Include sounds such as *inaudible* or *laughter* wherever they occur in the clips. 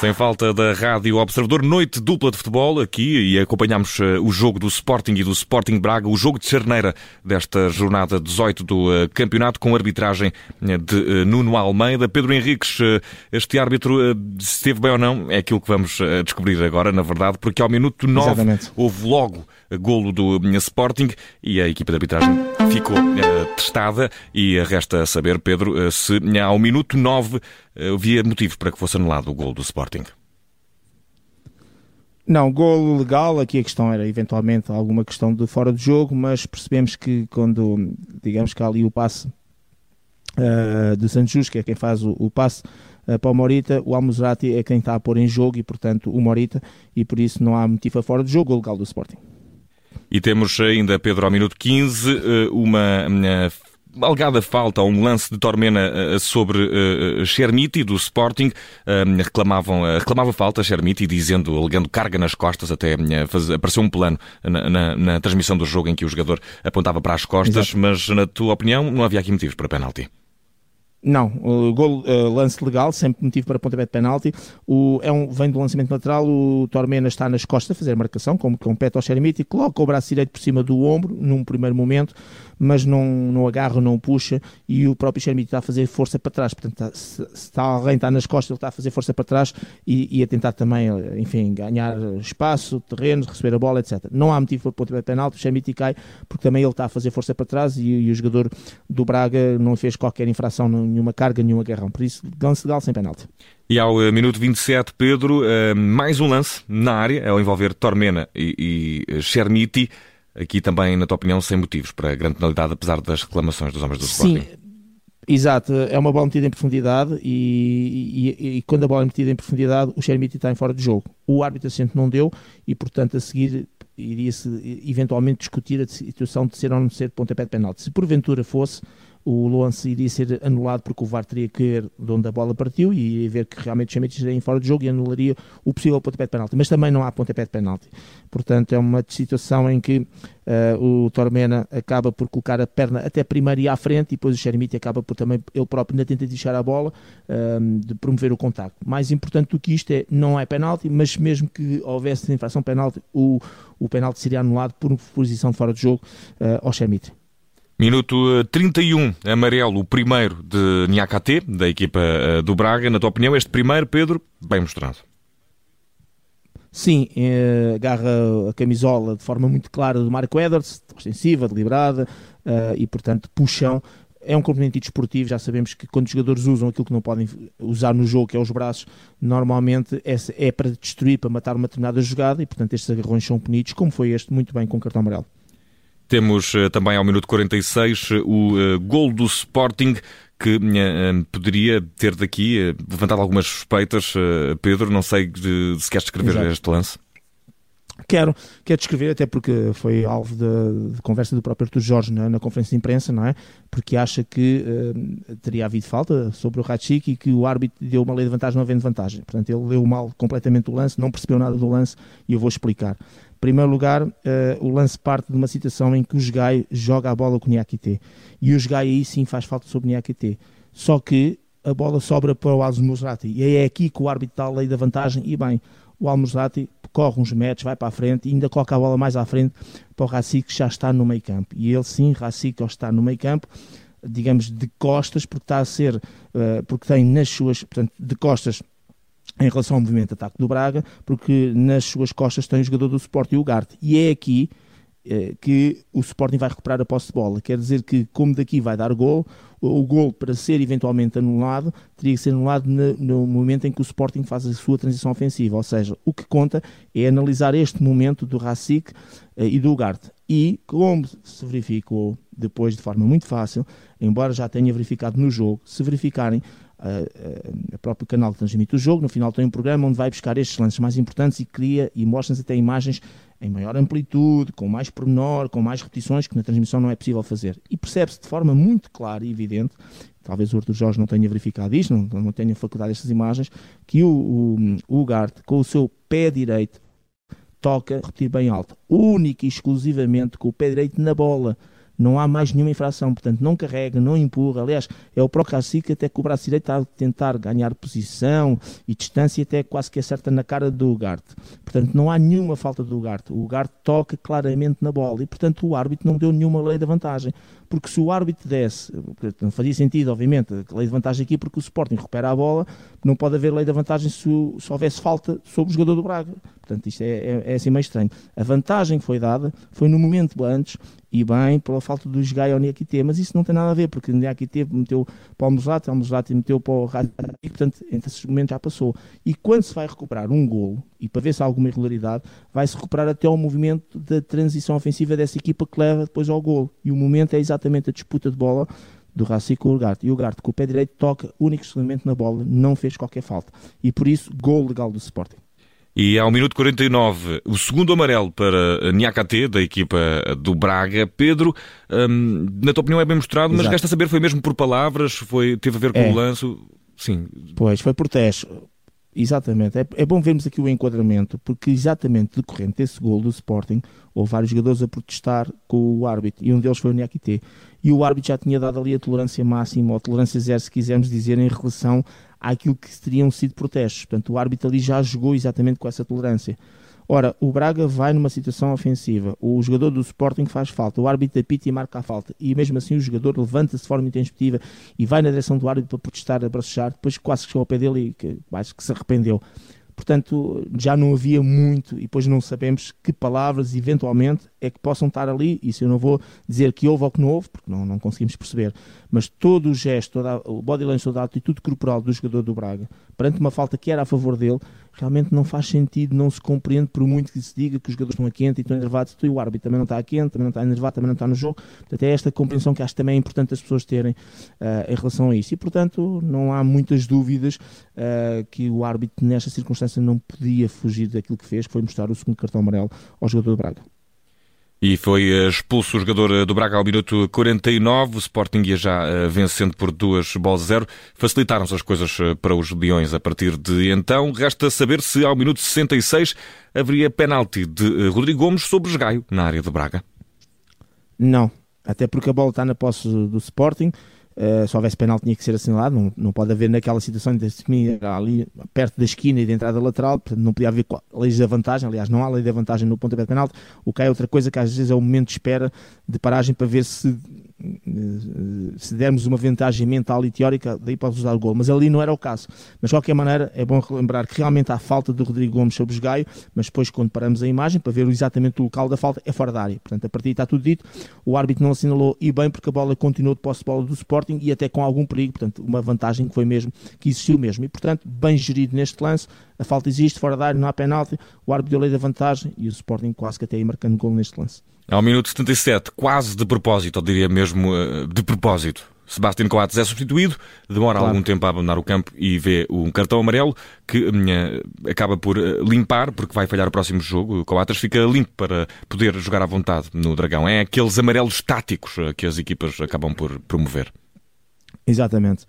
Sem falta da Rádio Observador, noite dupla de futebol aqui e acompanhamos uh, o jogo do Sporting e do Sporting Braga, o jogo de charneira desta jornada 18 do uh, campeonato com arbitragem uh, de Nuno Almeida. Pedro Henriques, este árbitro esteve bem ou não é aquilo que vamos descobrir agora, na verdade, porque ao minuto 9 Exatamente. houve logo golo do Sporting e a equipa de arbitragem ficou testada e resta saber, Pedro, se ao minuto 9 havia motivo para que fosse anulado o golo do Sporting. Não, golo legal, aqui a questão era eventualmente alguma questão de fora de jogo, mas percebemos que quando, digamos que há ali o passe uh, de Santos, que é quem faz o, o passe para o Morita, o Almozrati é quem está a pôr em jogo e, portanto, o Morita, e por isso não há motivo a fora de jogo, o legal do Sporting. E temos ainda, Pedro, ao minuto 15, eh, uma alegada falta a um lance de Tormena eh, sobre Chermiti do Sporting. Reclamavam, reclamava falta Chermiti, dizendo, alegando carga nas costas, até apareceu um plano na, na, na, transmissão do jogo em que o jogador apontava para as costas, Exato. mas na tua opinião não havia aqui motivos para penalti. Não, gol, uh, lance legal, sempre motivo para pontapé de penalti. O, é um, vem do lançamento lateral, o Tormena está nas costas a fazer a marcação, como compete ao Xeramite, e coloca o braço direito por cima do ombro, num primeiro momento, mas não, não agarra, não puxa, e o próprio Xeramite está a fazer força para trás. Portanto, está, se, se está, alguém está nas costas, ele está a fazer força para trás e, e, a tentar também, enfim, ganhar espaço, terreno, receber a bola, etc. Não há motivo para pontapé de penalti, o Xeramite cai, porque também ele está a fazer força para trás e, e o jogador do Braga não fez qualquer infração nenhuma carga, nenhum agarrão. Por isso, lance legal sem penalti. E ao uh, minuto 27, Pedro, uh, mais um lance na área, ao envolver Tormena e, e Chermiti. Aqui também, na tua opinião, sem motivos para a grande penalidade, apesar das reclamações dos homens do Sporting. Sim. Exato, é uma bola metida em profundidade e, e, e, quando a bola é metida em profundidade, o Chermiti está em fora de jogo. O árbitro assente não deu e, portanto, a seguir iria-se eventualmente discutir a situação de ser ou não ser pontapé de penalti. Se porventura fosse, o lance iria ser anulado porque o VAR teria que ver de onde a bola partiu e iria ver que realmente o Chamete estaria fora de jogo e anularia o possível pontapé de penalti. Mas também não há pontapé de penalti. Portanto, é uma situação em que uh, o Tormena acaba por colocar a perna até primeiro e à frente e depois o Xerimite acaba por também ele próprio na tenta de deixar a bola uh, de promover o contacto. Mais importante do que isto é, não é penalti, mas mesmo que houvesse infração penalti, o, o penalti seria anulado por posição de fora de jogo uh, ao Xerimite. Minuto 31, eh, amarelo, o primeiro de Niakate, da equipa eh, do Braga. Na tua opinião, este primeiro, Pedro, bem mostrado. Sim, eh, agarra a camisola de forma muito clara do Marco Edwards, extensiva, deliberada e, portanto, puxão. É um componente desportivo, já sabemos que quando os jogadores usam aquilo que não podem usar no jogo, que é os braços, normalmente é, é para destruir, para matar uma determinada jogada e, portanto, estes agarrões são punidos, como foi este, muito bem com cartão amarelo. Temos uh, também ao minuto 46 o uh, gol do Sporting que poderia ter daqui levantado algumas suspeitas. Pedro, não sei se queres descrever Exato. este lance. Quero, quero descrever, até porque foi alvo de, de conversa do próprio Artur Jorge na, na, conferência de imprensa, não é? Porque acha que uh, teria havido falta sobre o Ratchik e que o árbitro deu uma lei de vantagem não havendo vantagem. Portanto, ele leu mal completamente o lance, não percebeu nada do lance e eu vou explicar. Em primeiro lugar, uh, o lance parte de uma situação em que o Jogai joga a bola com o Niakite. E o Jogai aí sim faz falta sobre o Niakite. Só que a bola sobra para o Almozrati. E é aqui que o árbitro dá a lei da vantagem. E bem, o Almozrati corre uns metros, vai para a frente e ainda coloca a bola mais à frente para o Racic que já está no meio campo. E ele sim, Racic, está no meio campo, digamos de costas, porque está a ser, uh, porque tem nas suas, portanto, de costas em relação ao movimento de ataque do Braga, porque nas suas costas tem o jogador do Sporting, o Ugarte. E é aqui que o Sporting vai recuperar a posse de bola. Quer dizer que, como daqui vai dar gol, o gol para ser eventualmente anulado teria que ser anulado no, momento em que o Sporting faz a sua transição ofensiva. Ou seja, o que conta é analisar este momento do Racic eh, e do Ugarte. E, como se verificou depois de forma muito fácil, embora já tenha verificado no jogo, se verificarem a, a, próprio canal que transmite o jogo. No final tem um programa onde vai buscar estes lances mais importantes e cria e mostra-nos até imagens em maior amplitude, com mais pormenor, com mais repetições, que na transmissão não é possível fazer. E percebe-se de forma muito clara e evidente, talvez o Arthur Jorge não tenha verificado isto, não, não tenha facultado estas imagens, que o, o, o Ugarte, com o seu pé direito, toca, repetir bem alto, única e exclusivamente com o pé direito na bola não há mais nenhuma infração, portanto não carrega, não empurra, aliás, é o próprio que até com o braço direito está a tentar ganhar posição e distância até quase que acerta na cara do Ugarte, portanto não há nenhuma falta do Ugarte, o Ugarte toca claramente na bola e portanto o árbitro não deu nenhuma lei da vantagem, porque se o árbitro desse, não fazia sentido obviamente, a lei de vantagem aqui porque o Sporting recupera a bola, não pode haver lei da vantagem se, se houvesse falta sobre o jogador do Braga, portanto isto é, é, é assim meio estranho, a vantagem que foi dada foi no momento antes e bem pela falta do Gai ao Niakite, mas isso não tem nada a ver, porque o Niakite meteu para o Muslat, o Muslat meteu para o Rádio, portanto, entre esses momentos já passou. E quando se vai recuperar um golo, e para ver se há alguma irregularidade, vai-se recuperar até ao movimento da transição ofensiva dessa equipa que leva depois ao golo. E o momento é exatamente a disputa de bola do Raci com o Ugarte. E o Ugarte, com o pé direito, toca único exclusivamente na bola, não fez qualquer falta. E por isso, gol legal do Sporting. E ao minuto 49, o segundo amarelo para Niakate, da equipa do Braga. Pedro, hum, na tua opinião é bem mostrado, Exato. mas resta saber, foi mesmo por palavras? Foi, teve a ver com é. o lance? Sim. Pois, foi por teste. Exatamente. É, é, bom vermos aqui o enquadramento, porque exatamente decorrente desse gol do Sporting, houve vários jogadores a protestar com o árbitro, e um deles foi o Niakite. E o árbitro já tinha dado ali a tolerância máxima, ou tolerância zero, se quisermos dizer, em relação àquilo que teriam sido protestos. Portanto, o árbitro ali já jogou exatamente com essa tolerância. Ora, o Braga vai numa situação ofensiva, o jogador do Sporting faz falta, o árbitro apita e marca a falta, e mesmo assim o jogador levanta-se de forma intempestiva e vai na direção do árbitro para protestar, a depois quase que chegou ao pé dele e que, que se arrependeu. Portanto, já não havia muito e depois não sabemos que palavras eventualmente é que possam estar ali. Isso eu não vou dizer que houve ou que não houve, porque não, não conseguimos perceber. Mas todo o gesto, toda, o body language, toda a atitude corporal do jogador do Braga, perante uma falta que era a favor dele, realmente não faz sentido, não se compreende, por muito que se diga que os jogadores estão a quente e estão enervados, e o árbitro também não está a quente, também não está enervado, também não está no jogo. Portanto, é esta compreensão que acho também é importante as pessoas terem uh, em relação a isso. E, portanto, não há muitas dúvidas uh, que o árbitro, nesta circunstância, não podia fugir daquilo que fez, que foi mostrar o segundo cartão amarelo ao jogador do Braga. E foi eh, expulso o jogador eh, do Braga ao minuto 49, o Sporting ia já eh, vencendo por duas bolas a zero. Facilitaram-se as coisas para os Leões a partir de então. Resta saber se ao minuto 66 haveria penalti de Rodrigo Gomes sobre Esgaio na área de Braga. Não, até porque a bola está na posse do Sporting. Uh, se houvesse penal tinha que ser assinalado, não, não pode haver naquela situação de ali perto da esquina e da entrada lateral, portanto não podia haver leis da vantagem, aliás não há lei da vantagem no pontapé de penalti, o que é outra coisa que às vezes é o momento de espera de paragem para ver se eh, se dermos uma vantagem mental e teórica, daí pode usar o gol. Mas ali não era o caso. Mas de qualquer maneira, é bom relembrar que realmente há falta de Rodrigo Gomes sobre o Gaio, mas depois, quando paramos a imagem para ver exatamente o local da falta, é fora da área. Portanto, a partir está tudo dito. O árbitro não assinalou e bem, porque a bola continuou de posse de bola do Sporting e até com algum perigo. Portanto, uma vantagem que foi mesmo, que existiu mesmo. E, portanto, bem gerido neste lance. A falta existe, fora da área, não há penalti. O árbitro deu lei da vantagem e o Sporting quase que até aí marcando gol neste lance. Ao minuto 77, quase de propósito, ou diria mesmo eh, de propósito. Sebastião Coates é substituído, demora claro. algum tempo a abandonar o campo e vê um cartão amarelo que uh, acaba por uh, limpar, porque vai falhar o próximo jogo. O Coates fica limpo para poder jogar à vontade no Dragão. É aqueles amarelos táticos que as equipas acabam por promover. Exatamente.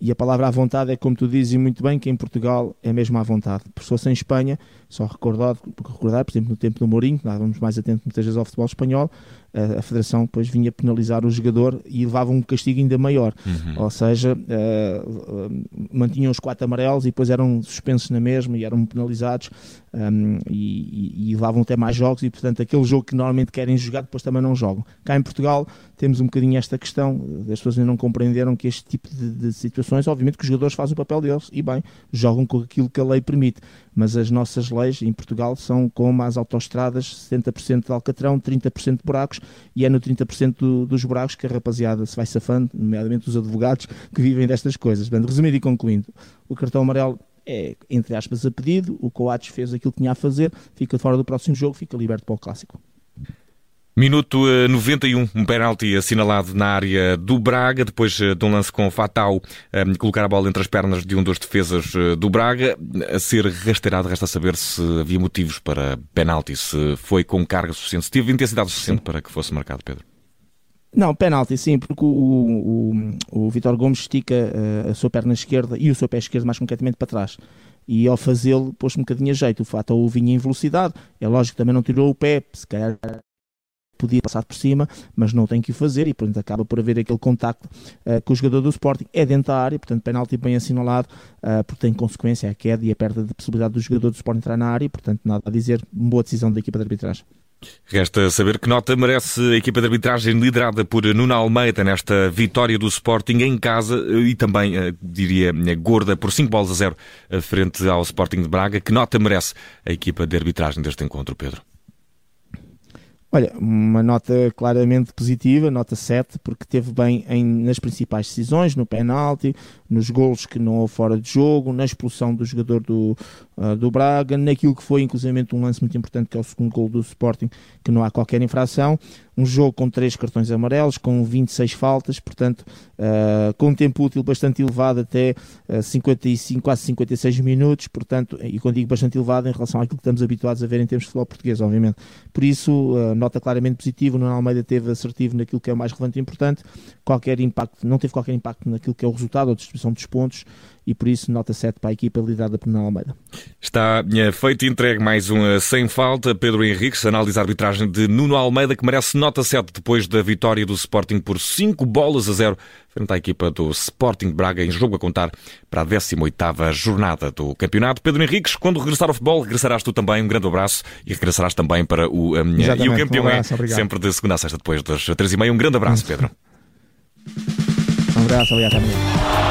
E a palavra à vontade é como tu dizes muito bem, que em Portugal é mesmo à vontade. Se fosse em Espanha, só recordar, recordar, por exemplo, no tempo do Mourinho, que estávamos mais atentos muitas vezes ao futebol espanhol, a, a Federação depois vinha penalizar o jogador e levava um castigo ainda maior. Uhum. Ou seja, uh, mantinham os quatro amarelos e depois eram suspensos na mesma e eram penalizados um, e, e, e, levavam até mais jogos e, portanto, aquele jogo que normalmente querem jogar depois também não jogam. Cá em Portugal temos um bocadinho esta questão, as pessoas ainda não compreenderam que este tipo de, de situações, obviamente que os jogadores fazem o papel deles e bem, jogam com aquilo que a lei permite, mas as nossas leis em Portugal são como as autoestradas, 70% de alcatrão, 30% de buracos e é no 30% do, dos buracos que a rapaziada se vai safando, nomeadamente os advogados que vivem destas coisas. Resumindo e concluindo, o cartão amarelo é, entre aspas, a pedido. O Coates fez aquilo que tinha a fazer, fica fora do próximo jogo, fica liberto para o clássico. Minuto 91, eh, um penalti assinalado na área do Braga, depois eh, de um lance com o Fatal um, eh, colocar a bola entre as pernas de um dos defesas do Braga, a ser rasteirado, resta saber se havia motivos para penalti, se foi com carga suficiente, se teve intensidade suficiente para que fosse marcado, Pedro. Não, penalti sim, porque o, o, o Vitor Gomes estica a sua perna esquerda e o seu pé esquerdo mais concretamente para trás e ao fazê-lo pôs um bocadinho a jeito. O Fatal vinha em velocidade, é lógico que também não tirou o pé, se calhar podia passar por cima, mas não tem que o fazer e, portanto, acaba por haver aquele contacto uh, com o jogador do Sporting. É dentro da área, portanto, penalti bem assinalado, uh, porque tem consequência a queda e a perda de possibilidade do jogador do Sporting entrar na área, portanto, nada a dizer, boa decisão da equipa de arbitragem. Resta saber que nota merece a equipa de arbitragem liderada por Nuno Almeida nesta vitória do Sporting em casa e também, eh, diria, eh, gorda por 5 bolas a 0 eh, frente ao Sporting de Braga. Que nota merece a equipa de arbitragem deste encontro, Pedro? Olha, uma nota claramente positiva, nota 7, porque teve bem em, nas principais decisões, no penalti, nos golos que não houve fora de jogo, na expulsão do jogador do, uh, do Braga, naquilo que foi inclusive um lance muito importante que é o segundo gol do Sporting, que não há qualquer infração um jogo com três cartões amarelos, com 26 faltas, portanto, uh, com um tempo útil bastante elevado, até uh, 55, quase 56 minutos, portanto, e quando digo bastante elevado em relação àquilo que estamos habituados a ver em termos de futebol português, obviamente. Por isso, nota claramente positiva, o Nuno Almeida teve assertivo naquilo que é o mais relevante e importante, qualquer impacto, não teve qualquer impacto naquilo que é o resultado ou distribuição dos pontos, e por isso nota 7 para a equipa liderada por Nuno Almeida. Está eh, feito e entregue mais um eh, sem falta. Pedro Henriques, análise a arbitragem de Nuno Almeida, que merece nota 7 depois da vitória do Sporting por 5 bolas a 0 frente à equipa do Sporting Braga em jogo a contar para a 18ª jornada do campeonato. Pedro Henriques, quando regressar ao futebol, regressarás tu também. Um grande abraço e regressarás também para o um, E o campeão um abraço, é sempre de segunda a sexta depois das 3 e meia. Um grande abraço, Pedro. *laughs* um abraço, obrigado.